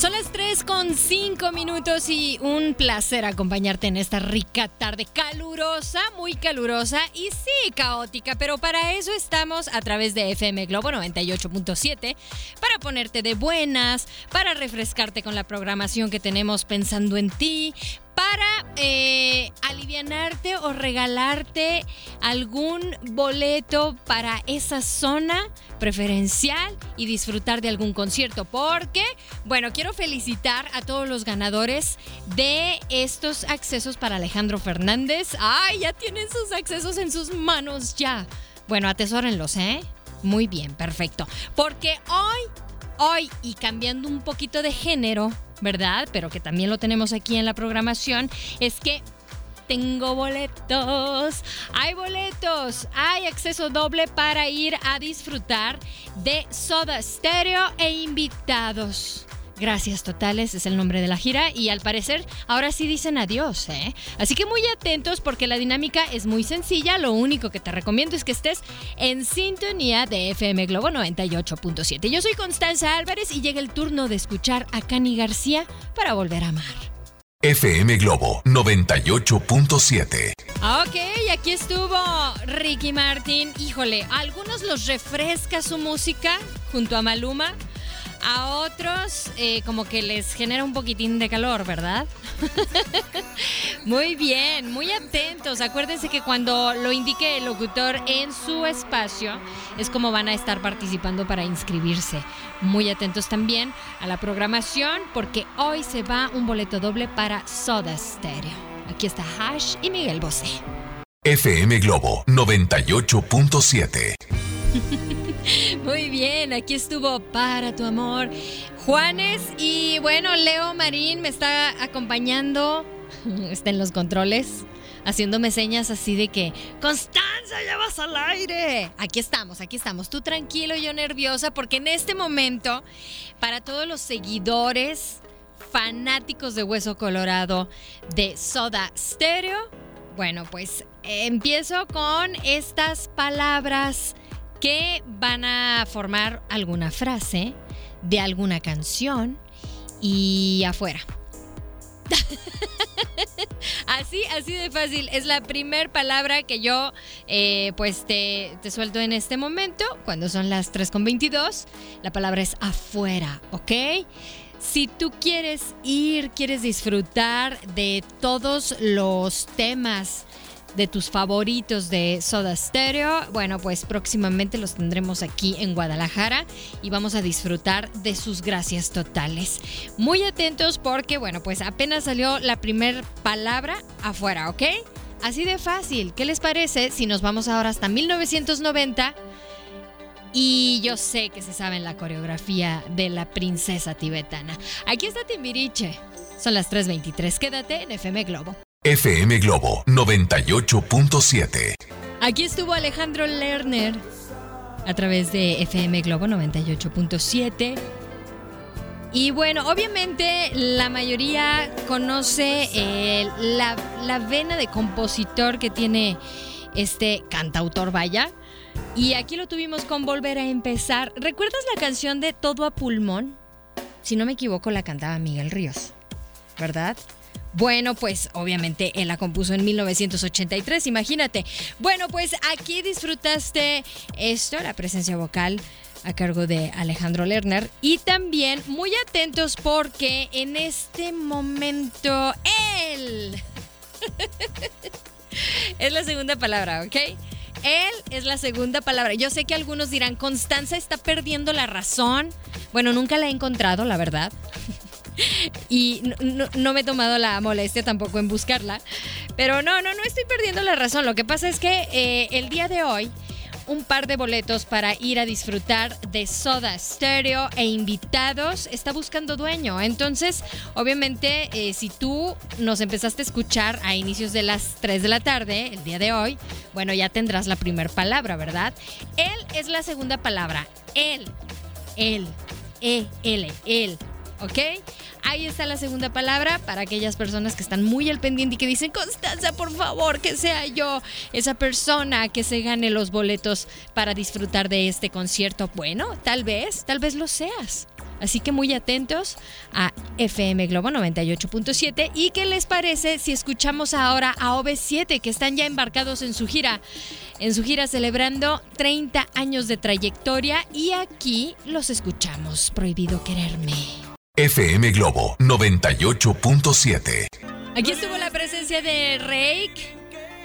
Son las 3 con 5 minutos y un placer acompañarte en esta rica tarde. Calurosa, muy calurosa y sí caótica, pero para eso estamos a través de FM Globo 98.7 para ponerte de buenas, para refrescarte con la programación que tenemos pensando en ti, para eh, alivianarte o regalarte algún boleto para esa zona preferencial y disfrutar de algún concierto. Porque, bueno, quiero felicitar a todos los ganadores de estos accesos para Alejandro Fernández. ¡Ay, ya tienen sus accesos en sus manos ya! Bueno, atesórenlos, ¿eh? Muy bien, perfecto. Porque hoy, hoy, y cambiando un poquito de género, ¿verdad? Pero que también lo tenemos aquí en la programación, es que tengo boletos, hay boletos, hay acceso doble para ir a disfrutar de Soda Stereo e invitados. Gracias totales es el nombre de la gira y al parecer ahora sí dicen adiós, ¿eh? Así que muy atentos porque la dinámica es muy sencilla. Lo único que te recomiendo es que estés en sintonía de FM Globo 98.7. Yo soy Constanza Álvarez y llega el turno de escuchar a Cani García para volver a amar. FM Globo 98.7. Ok, aquí estuvo Ricky Martin. Híjole, a algunos los refresca su música junto a Maluma. A otros eh, como que les genera un poquitín de calor, ¿verdad? muy bien, muy atentos. Acuérdense que cuando lo indique el locutor en su espacio es como van a estar participando para inscribirse. Muy atentos también a la programación porque hoy se va un boleto doble para Soda Stereo. Aquí está Hash y Miguel Bosé. FM Globo 98.7. Muy bien, aquí estuvo para tu amor Juanes y bueno, Leo Marín me está acompañando, está en los controles, haciéndome señas así de que, Constanza, ya vas al aire. Aquí estamos, aquí estamos, tú tranquilo, yo nerviosa, porque en este momento, para todos los seguidores fanáticos de Hueso Colorado de Soda Stereo, bueno, pues empiezo con estas palabras que van a formar alguna frase de alguna canción y afuera. así, así de fácil. Es la primer palabra que yo eh, pues te, te, suelto en este momento, cuando son las 3.22. La palabra es afuera, ¿ok? Si tú quieres ir, quieres disfrutar de todos los temas de tus favoritos de Soda Stereo, bueno, pues próximamente los tendremos aquí en Guadalajara y vamos a disfrutar de sus gracias totales. Muy atentos porque, bueno, pues apenas salió la primera palabra afuera, ¿ok? Así de fácil. ¿Qué les parece si nos vamos ahora hasta 1990? Y yo sé que se saben la coreografía de la princesa tibetana. Aquí está Timbiriche. Son las 3.23. Quédate en FM Globo. FM Globo 98.7. Aquí estuvo Alejandro Lerner a través de FM Globo 98.7. Y bueno, obviamente la mayoría conoce eh, la, la, vena de compositor que tiene este cantautor, vaya. Y aquí lo tuvimos con Volver a empezar. ¿Recuerdas la canción de Todo a Pulmón? Si no me equivoco, la cantaba Miguel Ríos, ¿verdad? Bueno, pues obviamente él la compuso en 1983, imagínate. Bueno, pues aquí disfrutaste esto, la presencia vocal a cargo de Alejandro Lerner. Y también muy atentos porque en este momento él... es la segunda palabra, ¿ok? Él es la segunda palabra. Yo sé que algunos dirán, Constanza está perdiendo la razón. Bueno, nunca la he encontrado, la verdad. y no, me he tomado la molestia tampoco en buscarla. Pero no, no, no estoy perdiendo la razón. Lo que pasa es que eh, el día de hoy un par de boletos para ir a disfrutar de Soda Stereo e invitados está buscando dueño. Entonces, obviamente, eh, si tú nos empezaste a escuchar a inicios de las 3 de la tarde, el día de hoy, bueno, ya tendrás la primera palabra, ¿verdad? Él es la segunda palabra. Él. Él. E-L. Él. ¿Ok? Ahí está la segunda palabra para aquellas personas que están muy al pendiente y que dicen, Constanza, por favor, que sea yo esa persona que se gane los boletos para disfrutar de este concierto. Bueno, tal vez, tal vez lo seas. Así que muy atentos a FM Globo 98.7. ¿Y qué les parece si escuchamos ahora a OV7 que están ya embarcados en su gira? En su gira celebrando 30 años de trayectoria y aquí los escuchamos. Prohibido quererme. FM Globo 98.7. Aquí estuvo la presencia de Rake,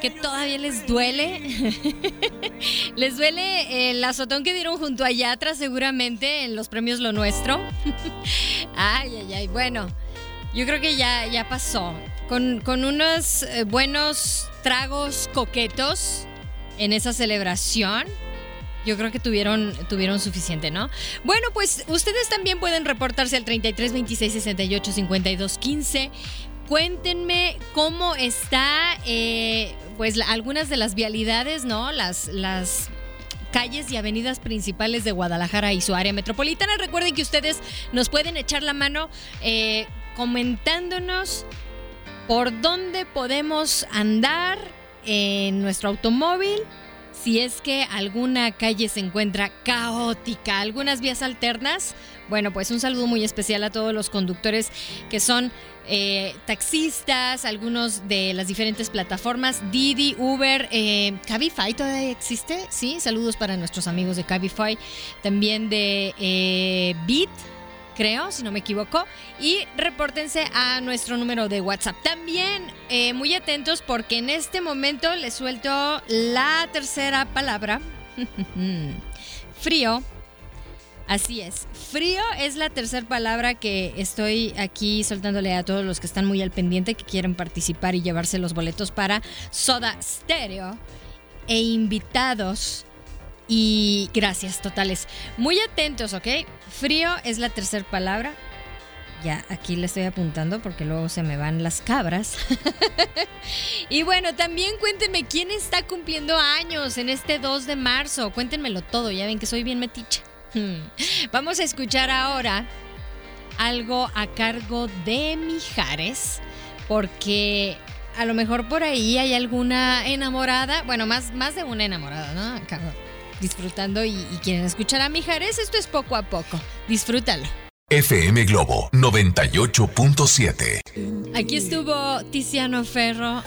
que todavía les duele. les duele el azotón que dieron junto a Yatra seguramente en los premios Lo Nuestro. ay, ay, ay. Bueno, yo creo que ya, ya pasó. Con, con unos eh, buenos tragos coquetos en esa celebración yo creo que tuvieron, suficiente, ¿no? Bueno, pues ustedes también pueden reportarse al 33 26 68 52 15. Cuéntenme cómo está, eh, pues algunas de las vialidades, ¿no? Las, las calles y avenidas principales de Guadalajara y su área metropolitana. Recuerden que ustedes nos pueden echar la mano eh, comentándonos por dónde podemos andar en nuestro automóvil si es que alguna calle se encuentra caótica, algunas vías alternas, bueno, pues un saludo muy especial a todos los conductores que son eh, taxistas, algunos de las diferentes plataformas, Didi, Uber, eh, Cabify todavía existe, sí, saludos para nuestros amigos de Cabify, también de eh, Bit creo, si no me equivoco. Y repórtense a nuestro número de WhatsApp. También eh, muy atentos porque en este momento les suelto la tercera palabra. Frío. Así es. Frío es la tercera palabra que estoy aquí soltándole a todos los que están muy al pendiente, que quieren participar y llevarse los boletos para Soda Stereo e invitados y gracias totales. Muy atentos, ¿ok? Frío es la tercera palabra. Ya, aquí le estoy apuntando porque luego se me van las cabras. y bueno, también cuéntenme quién está cumpliendo años en este 2 de marzo. Cuéntenmelo todo, ya ven que soy bien metiche. Vamos a escuchar ahora algo a cargo de Mijares, porque a lo mejor por ahí hay alguna enamorada, bueno, más, más de una enamorada, ¿no? Disfrutando y, quieren escuchar a Mijares, esto es poco a poco. Disfrútalo. FM Globo 98.7. Aquí estuvo Tiziano Ferro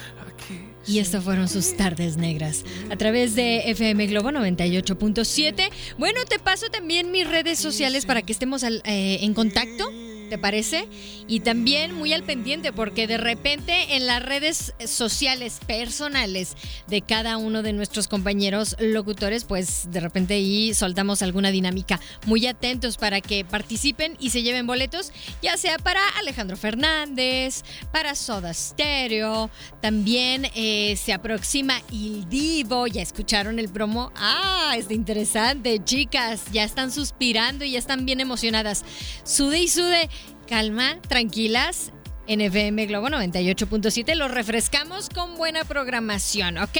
y estas fueron sus tardes negras a través de FM Globo 98.7. Bueno, te paso también mis redes sociales para que estemos eh, en contacto. ¿Te parece? Y también muy al pendiente porque de repente en las redes sociales personales de cada uno de nuestros compañeros locutores, pues de repente ahí soltamos alguna dinámica. Muy atentos para que participen y se lleven boletos, ya sea para Alejandro Fernández, para Soda Stereo, también eh, se aproxima Il Divo, ya escucharon el promo. Ah, está interesante, chicas, ya están suspirando y ya están bien emocionadas. Sude y sude calma, tranquilas. En FM Globo 98.7 los refrescamos con buena programación, ¿ok?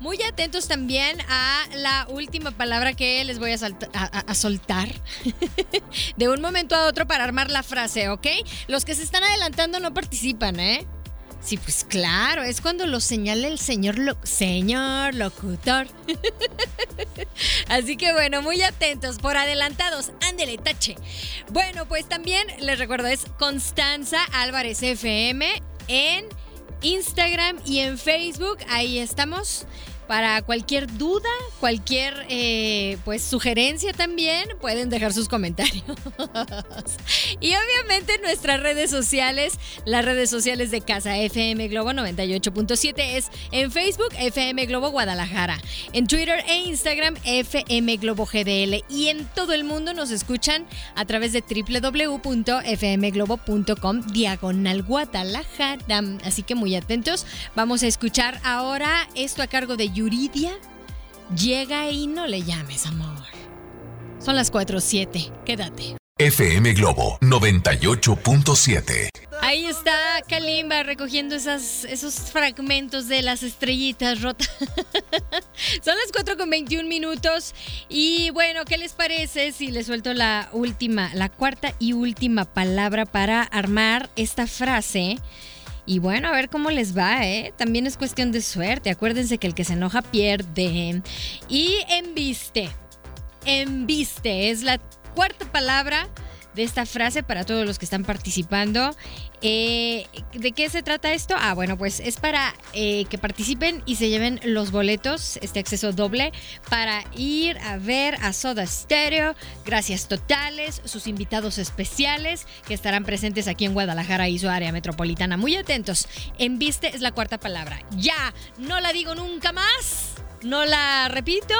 Muy atentos también a la última palabra que les voy a, a soltar de un momento a otro para armar la frase, ¿ok? Los que se están adelantando no participan, ¿eh? Sí, pues claro, es cuando lo señala el señor, señor locutor. Así que bueno, muy atentos, por adelantados, ándele, tache. Bueno, pues también les recuerdo, es Constanza Álvarez FM en Instagram y en Facebook, ahí estamos. Para cualquier duda, cualquier eh, pues sugerencia también, pueden dejar sus comentarios. y obviamente nuestras redes sociales, las redes sociales de Casa FM Globo 98.7 es en Facebook FM Globo Guadalajara, en Twitter e Instagram FM Globo GDL y en todo el mundo nos escuchan a través de www.fmglobo.com diagonal Guadalajara. Así que muy atentos. Vamos a escuchar ahora esto a cargo de Yuridia. Llega y no le llames, amor. Son las 4.07. Quédate. FM Globo 98.7. Ahí está Kalimba recogiendo esas, esos fragmentos de las estrellitas rotas. Son las 4 con 21 minutos. Y bueno, ¿qué les parece si les suelto la última, la cuarta y última palabra para armar esta frase? Y bueno, a ver cómo les va, ¿eh? También es cuestión de suerte. Acuérdense que el que se enoja pierde. Y embiste. Embiste es la cuarta palabra de esta frase para todos los que están participando. Eh, ¿De qué se trata esto? Ah, bueno, pues es para eh, que participen y se lleven los boletos, este acceso doble, para ir a ver a Soda Stereo. Gracias totales, sus invitados especiales que estarán presentes aquí en Guadalajara y su área metropolitana. Muy atentos. En viste es la cuarta palabra. Ya, no la digo nunca más. No la repito.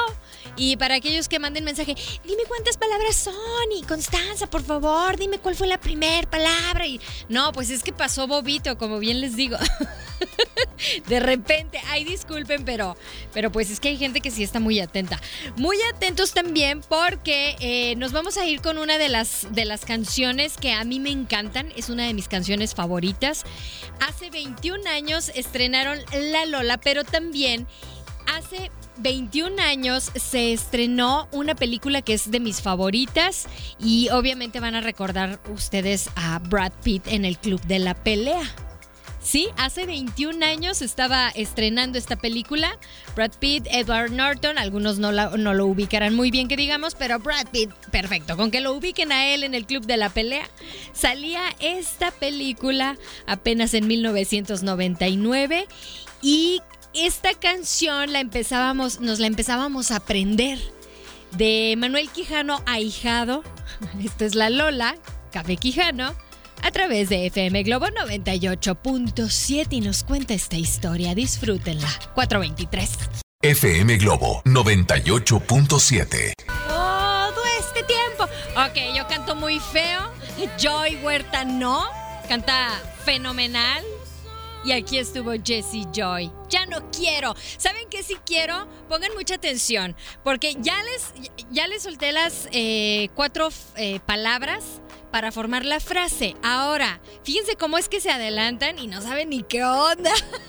Y para aquellos que manden mensaje, dime cuántas palabras son y Constanza, por favor, dime cuál fue la primera palabra. Y no, pues es que pasó bobito, como bien les digo. de repente, ay, disculpen, pero, pero pues es que hay gente que sí está muy atenta. Muy atentos también porque eh, nos vamos a ir con una de las, de las canciones que a mí me encantan. Es una de mis canciones favoritas. Hace 21 años estrenaron La Lola, pero también hace 21 años se estrenó una película que es de mis favoritas y obviamente van a recordar ustedes a Brad Pitt en el Club de la Pelea. Sí, hace 21 años estaba estrenando esta película. Brad Pitt, Edward Norton, algunos no, lo ubicarán muy bien que digamos, pero Brad Pitt, perfecto. Con que lo ubiquen a él en el Club de la Pelea, salía esta película apenas en 1999 y esta canción la empezábamos, nos la empezábamos a aprender de Manuel Quijano Ahijado. Esta es la Lola, Café Quijano, a través de FM Globo 98.7 y nos cuenta esta historia. Disfrútenla. 423. FM Globo 98.7. Todo este tiempo. Ok, yo canto muy feo. Joy Huerta no. Canta fenomenal. Y aquí estuvo Jessie Joy. Ya no quiero. ¿Saben qué sí quiero? Pongan mucha atención. Porque ya les, ya les solté las eh, cuatro eh, palabras para formar la frase. Ahora, fíjense cómo es que se adelantan y no saben ni qué onda.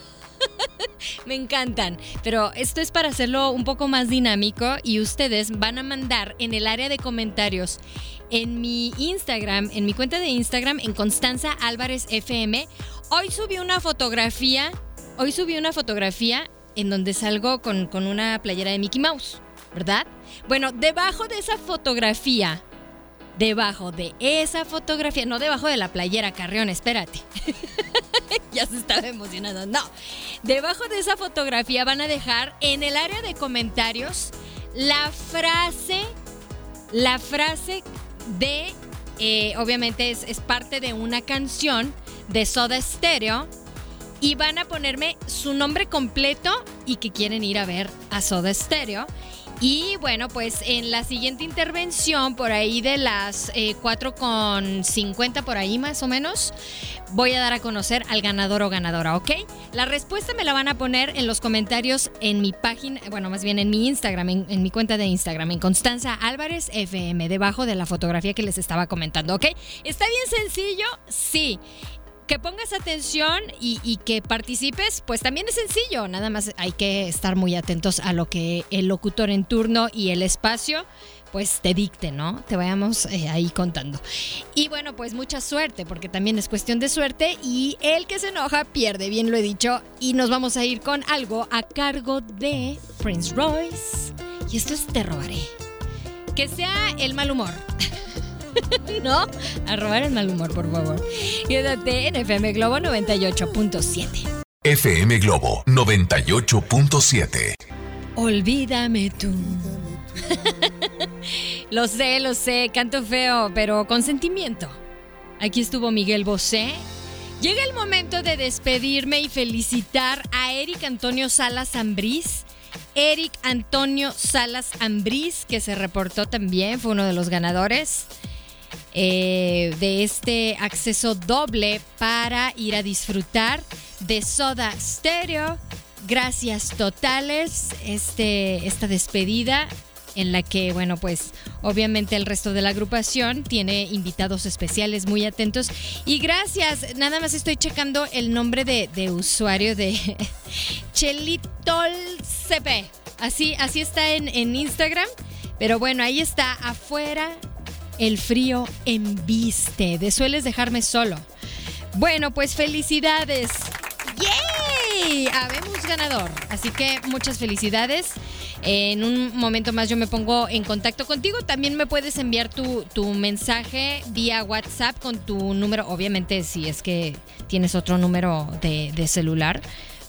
Me encantan. Pero esto es para hacerlo un poco más dinámico y ustedes van a mandar en el área de comentarios en mi Instagram, en mi cuenta de Instagram, en Constanza Álvarez FM Hoy subí una fotografía, hoy subí una fotografía en donde salgo con, con una playera de Mickey Mouse, ¿verdad? Bueno, debajo de esa fotografía, debajo de esa fotografía, no debajo de la playera, Carrión, espérate. ya se estaba emocionando. No, debajo de esa fotografía van a dejar en el área de comentarios la frase, la frase de, eh, obviamente es, es parte de una canción de Soda Stereo y van a ponerme su nombre completo y que quieren ir a ver a Soda Stereo. Y bueno, pues en la siguiente intervención, por ahí de las eh, con 4.50, por ahí más o menos, voy a dar a conocer al ganador o ganadora, ¿ok? La respuesta me la van a poner en los comentarios en mi página, bueno, más bien en mi Instagram, en, en mi cuenta de Instagram, en Constanza Álvarez FM, debajo de la fotografía que les estaba comentando, ¿ok? ¿Está bien sencillo? Sí que pongas atención y, que participes, pues también es sencillo. Nada más hay que estar muy atentos a lo que el locutor en turno y el espacio pues te dicte, ¿no? Te vayamos eh, ahí contando. Y bueno, pues mucha suerte, porque también es cuestión de suerte y el que se enoja pierde, bien lo he dicho. Y nos vamos a ir con algo a cargo de Prince Royce. Y esto es Te robaré. Que sea el mal humor. ¿No? A robar el mal humor, por favor. Quédate en FM Globo 98.7. FM Globo 98.7. Olvídame tú. lo sé, lo sé, canto feo, pero con sentimiento. Aquí estuvo Miguel Bosé. Llega el momento de despedirme y felicitar a Eric Antonio Salas Ambriz. Eric Antonio Salas Ambriz, que se reportó también, fue uno de los ganadores eh, de este acceso doble para ir a disfrutar de Soda Stereo. Gracias totales, este, esta despedida en la que, bueno, pues obviamente el resto de la agrupación tiene invitados especiales muy atentos. Y gracias, nada más estoy checando el nombre de, usuario de CP. Así, así está en, en Instagram. Pero bueno, ahí está, afuera el frío embiste. De sueles dejarme solo. Bueno, pues felicidades. ¡Yay! Habemos ganador. Así que muchas felicidades. En un momento más yo me pongo en contacto contigo. También me puedes enviar tu, mensaje vía WhatsApp con tu número, obviamente si es que tienes otro número de, de celular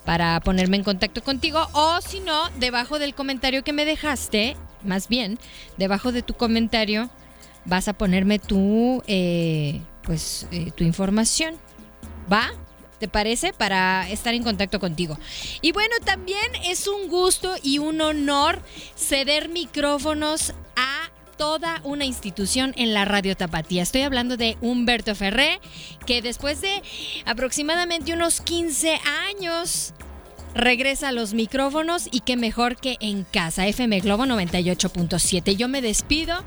para ponerme en contacto contigo. O si no, debajo del comentario que me dejaste, más bien, debajo de tu comentario vas a ponerme tu, eh, pues, eh, tu información. ¿Va? ¿Te parece? Para estar en contacto contigo. Y bueno, también es un gusto y un honor ceder micrófonos a toda una institución en la radio tapatía. Estoy hablando de Humberto Ferré, que después de aproximadamente unos 15 años regresa a los micrófonos y qué mejor que en casa, FM Globo 98.7. Yo me despido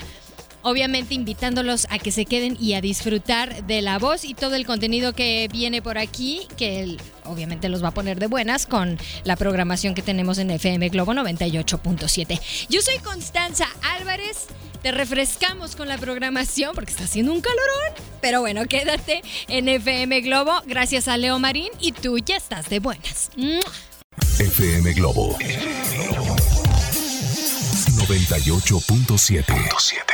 obviamente invitándolos a que se queden y a disfrutar de la voz y todo el contenido que viene por aquí, que obviamente los va a poner de buenas con la programación que tenemos en FM Globo 98.7. Yo soy Constanza Álvarez. Te refrescamos con la programación porque está haciendo un calorón. Pero bueno, quédate en FM Globo. Gracias a Leo Marín y tú ya estás de buenas. FM Globo 98.7.